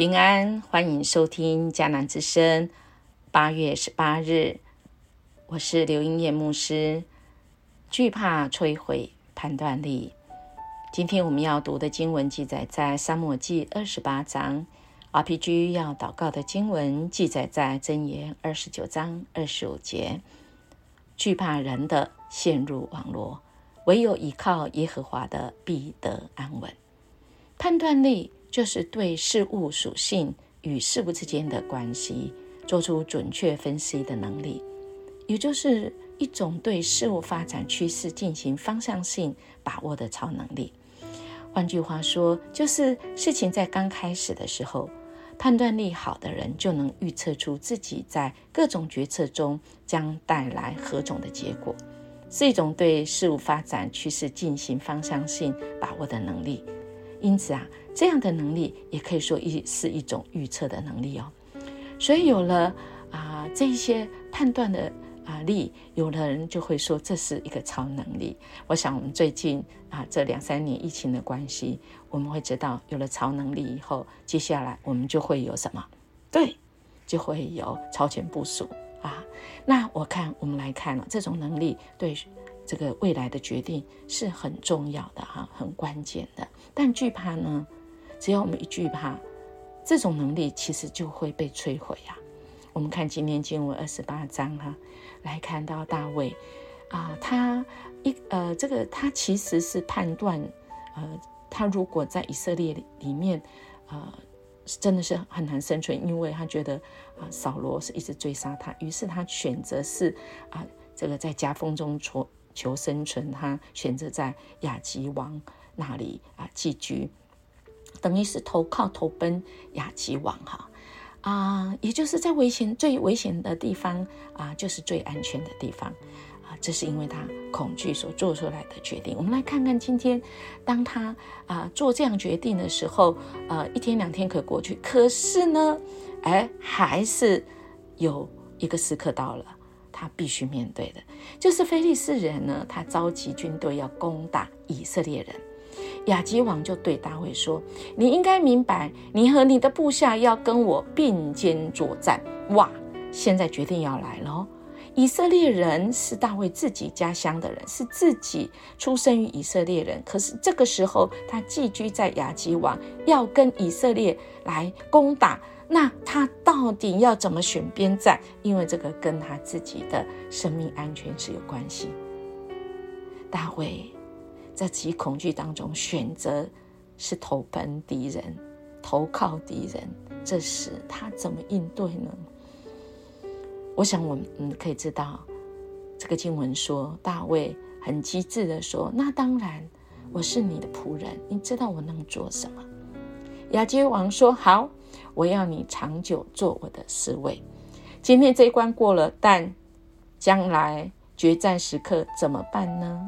平安，欢迎收听迦南之声。八月十八日，我是刘英叶牧师。惧怕摧毁判断力。今天我们要读的经文记载在《沙漠记》二十八章。RPG 要祷告的经文记载在《箴言》二十九章二十五节。惧怕人的陷入网络，唯有依靠耶和华的必得安稳。判断力。就是对事物属性与事物之间的关系做出准确分析的能力，也就是一种对事物发展趋势进行方向性把握的超能力。换句话说，就是事情在刚开始的时候，判断力好的人就能预测出自己在各种决策中将带来何种的结果，是一种对事物发展趋势进行方向性把握的能力。因此啊。这样的能力也可以说一是一种预测的能力哦，所以有了啊这一些判断的啊力，有的人就会说这是一个超能力。我想我们最近啊这两三年疫情的关系，我们会知道有了超能力以后，接下来我们就会有什么？对，就会有超前部署啊。那我看我们来看了这种能力对。这个未来的决定是很重要的哈，很关键的。但惧怕呢？只要我们一惧怕，这种能力其实就会被摧毁呀。我们看今天经文二十八章哈，来看到大卫啊，他一呃，这个他其实是判断，呃，他如果在以色列里面，呃，真的是很难生存，因为他觉得啊，扫罗是一直追杀他，于是他选择是啊，这个在夹缝中求求生存，他选择在亚吉王那里啊寄居。等于是投靠投奔亚吉王哈啊，也就是在危险最危险的地方啊，就是最安全的地方啊。这是因为他恐惧所做出来的决定。我们来看看今天，当他啊做这样决定的时候，呃，一天两天可过去，可是呢，哎，还是有一个时刻到了，他必须面对的，就是菲利士人呢，他召集军队要攻打以色列人。亚基王就对大卫说：“你应该明白，你和你的部下要跟我并肩作战。”哇，现在决定要来了。以色列人是大卫自己家乡的人，是自己出生于以色列人。可是这个时候，他寄居在亚基王，要跟以色列来攻打。那他到底要怎么选边站？因为这个跟他自己的生命安全是有关系。大卫。在极恐惧当中，选择是投奔敌人，投靠敌人，这时他怎么应对呢？我想我们可以知道，这个经文说，大卫很机智的说：“那当然，我是你的仆人，你知道我能做什么？”亚基王说：“好，我要你长久做我的侍卫。今天这一关过了，但将来决战时刻怎么办呢？”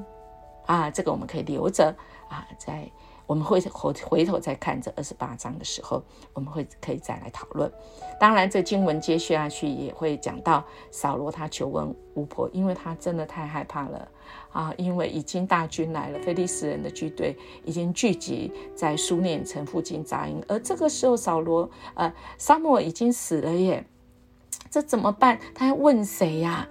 啊，这个我们可以留着啊，在我们会回回头再看这二十八章的时候，我们会可以再来讨论。当然，这经文接下去也会讲到扫罗他求问巫婆，因为他真的太害怕了啊，因为已经大军来了，菲利斯人的军队已经聚集在苏念城附近扎营，而这个时候扫罗呃沙漠已经死了耶，这怎么办？他要问谁呀？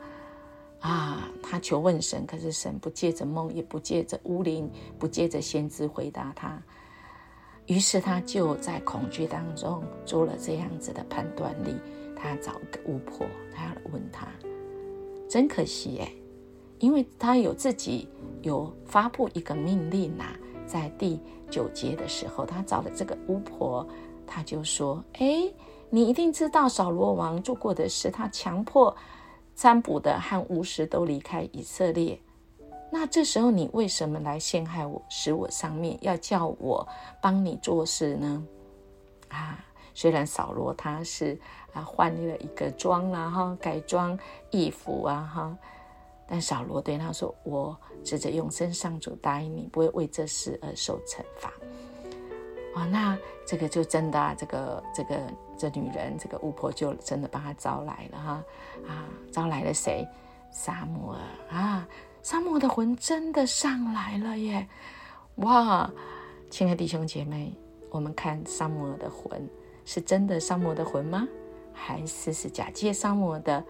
啊他求问神，可是神不借着梦，也不借着巫灵，不借着先知回答他。于是他就在恐惧当中做了这样子的判断力。他找个巫婆，他要问他。真可惜耶，因为他有自己有发布一个命令呐，在第九节的时候，他找了这个巫婆，他就说：“哎，你一定知道扫罗王做过的事，他强迫。”占卜的和巫师都离开以色列，那这时候你为什么来陷害我，使我上面要叫我帮你做事呢？啊，虽然扫罗他是啊换了一个装啦哈，改装衣服啊哈，但扫罗对他说：“我指着永生上主答应你，不会为这事而受惩罚。”啊，那这个就真的啊，这个这个这女人，这个巫婆就真的把她招来了哈啊，招来了谁？沙摩啊，沙摩的魂真的上来了耶！哇，亲爱的弟兄姐妹，我们看沙摩的魂是真的沙摩的魂吗？还是是假借沙摩的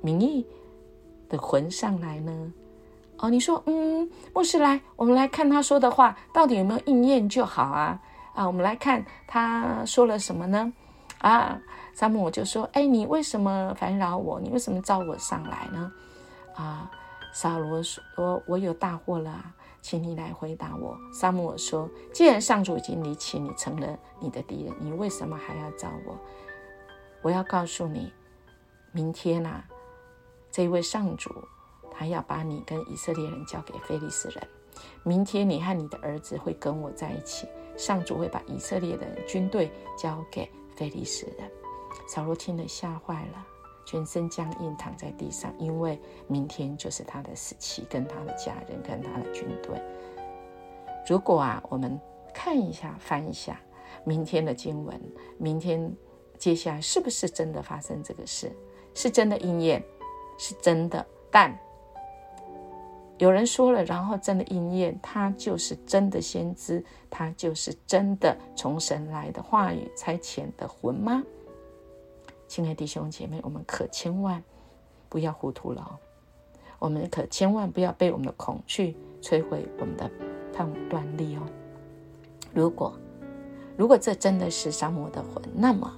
名义的魂上来呢？哦，你说，嗯，牧师来，我们来看他说的话到底有没有应验就好啊。啊，我们来看他说了什么呢？啊，沙摩就说，哎，你为什么烦扰我？你为什么召我上来呢？啊，扫罗说，我有大祸了。请你来回答我。沙姆我说：“既然上主已经离弃你，成了你的敌人，你为什么还要找我？我要告诉你，明天呐，这位上主他要把你跟以色列人交给非利士人。明天你和你的儿子会跟我在一起。上主会把以色列的军队交给非利士人。”扫罗听了，吓坏了。全身僵硬，躺在地上，因为明天就是他的死期，跟他的家人，跟他的军队。如果啊，我们看一下，翻一下明天的经文，明天接下来是不是真的发生这个事？是真的应验，是真的。但有人说了，然后真的应验，他就是真的先知，他就是真的从神来的话语差遣的魂吗？亲爱弟兄姐妹，我们可千万不要糊涂了，我们可千万不要被我们的恐惧摧毁我们的判断力哦。如果如果这真的是沙漠的魂，那么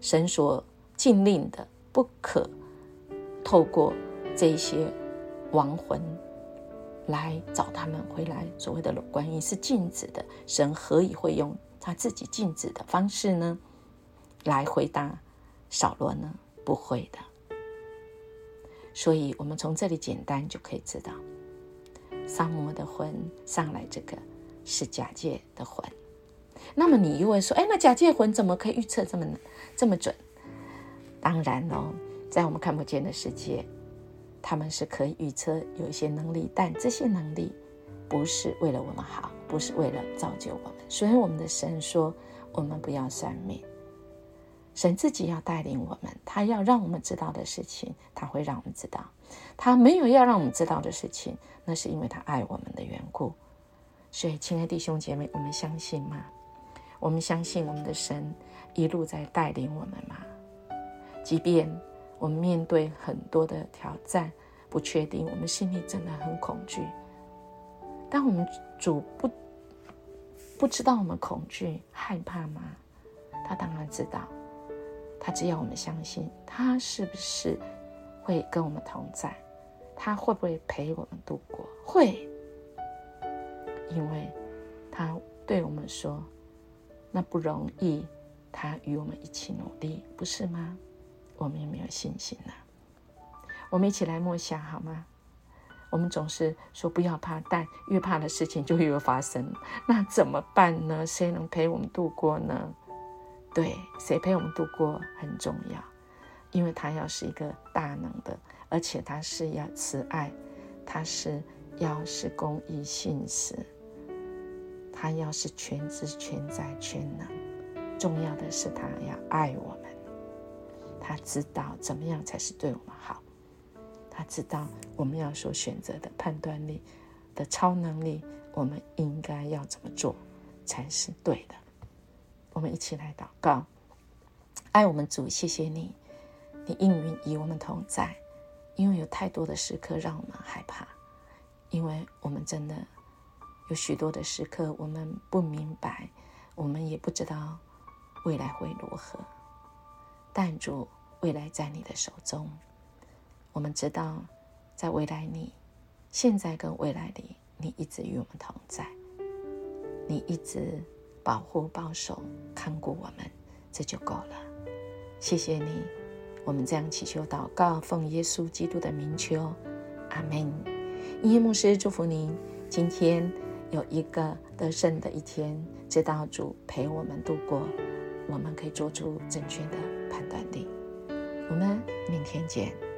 神所禁令的不可透过这些亡魂来找他们回来，所谓的观音是禁止的。神何以会用他自己禁止的方式呢？来回答？扫罗呢？不会的。所以，我们从这里简单就可以知道，萨摩的魂上来，这个是假借的魂。那么，你又会说：“哎，那假借魂怎么可以预测这么这么准？”当然喽，在我们看不见的世界，他们是可以预测有一些能力，但这些能力不是为了我们好，不是为了造就我们。所以，我们的神说：“我们不要算命。”神自己要带领我们，他要让我们知道的事情，他会让我们知道；他没有要让我们知道的事情，那是因为他爱我们的缘故。所以，亲爱的弟兄姐妹，我们相信吗？我们相信我们的神一路在带领我们吗？即便我们面对很多的挑战、不确定，我们心里真的很恐惧，但我们主不不知道我们恐惧、害怕吗？他当然知道。他只要我们相信，他是不是会跟我们同在？他会不会陪我们度过？会，因为他对我们说：“那不容易。”他与我们一起努力，不是吗？我们有没有信心呢？我们一起来默想好吗？我们总是说不要怕，但越怕的事情就越发生。那怎么办呢？谁能陪我们度过呢？对，谁陪我们度过很重要，因为他要是一个大能的，而且他是要慈爱，他是要是公义信实，他要是全知全在全能。重要的是他要爱我，他知道怎么样才是对我们好，他知道我们要所选择的判断力的超能力，我们应该要怎么做才是对的。我们一起来祷告，爱我们主，谢谢你，你应允与我们同在，因为有太多的时刻让我们害怕，因为我们真的有许多的时刻，我们不明白，我们也不知道未来会如何。但主，未来在你的手中，我们知道，在未来里，现在跟未来里，你一直与我们同在，你一直。保护、保守、看顾我们，这就够了。谢谢你，我们这样祈求、祷告，奉耶稣基督的名求，阿门。音乐牧师祝福您，今天有一个得胜的一天，知道主陪我们度过，我们可以做出正确的。们明天见。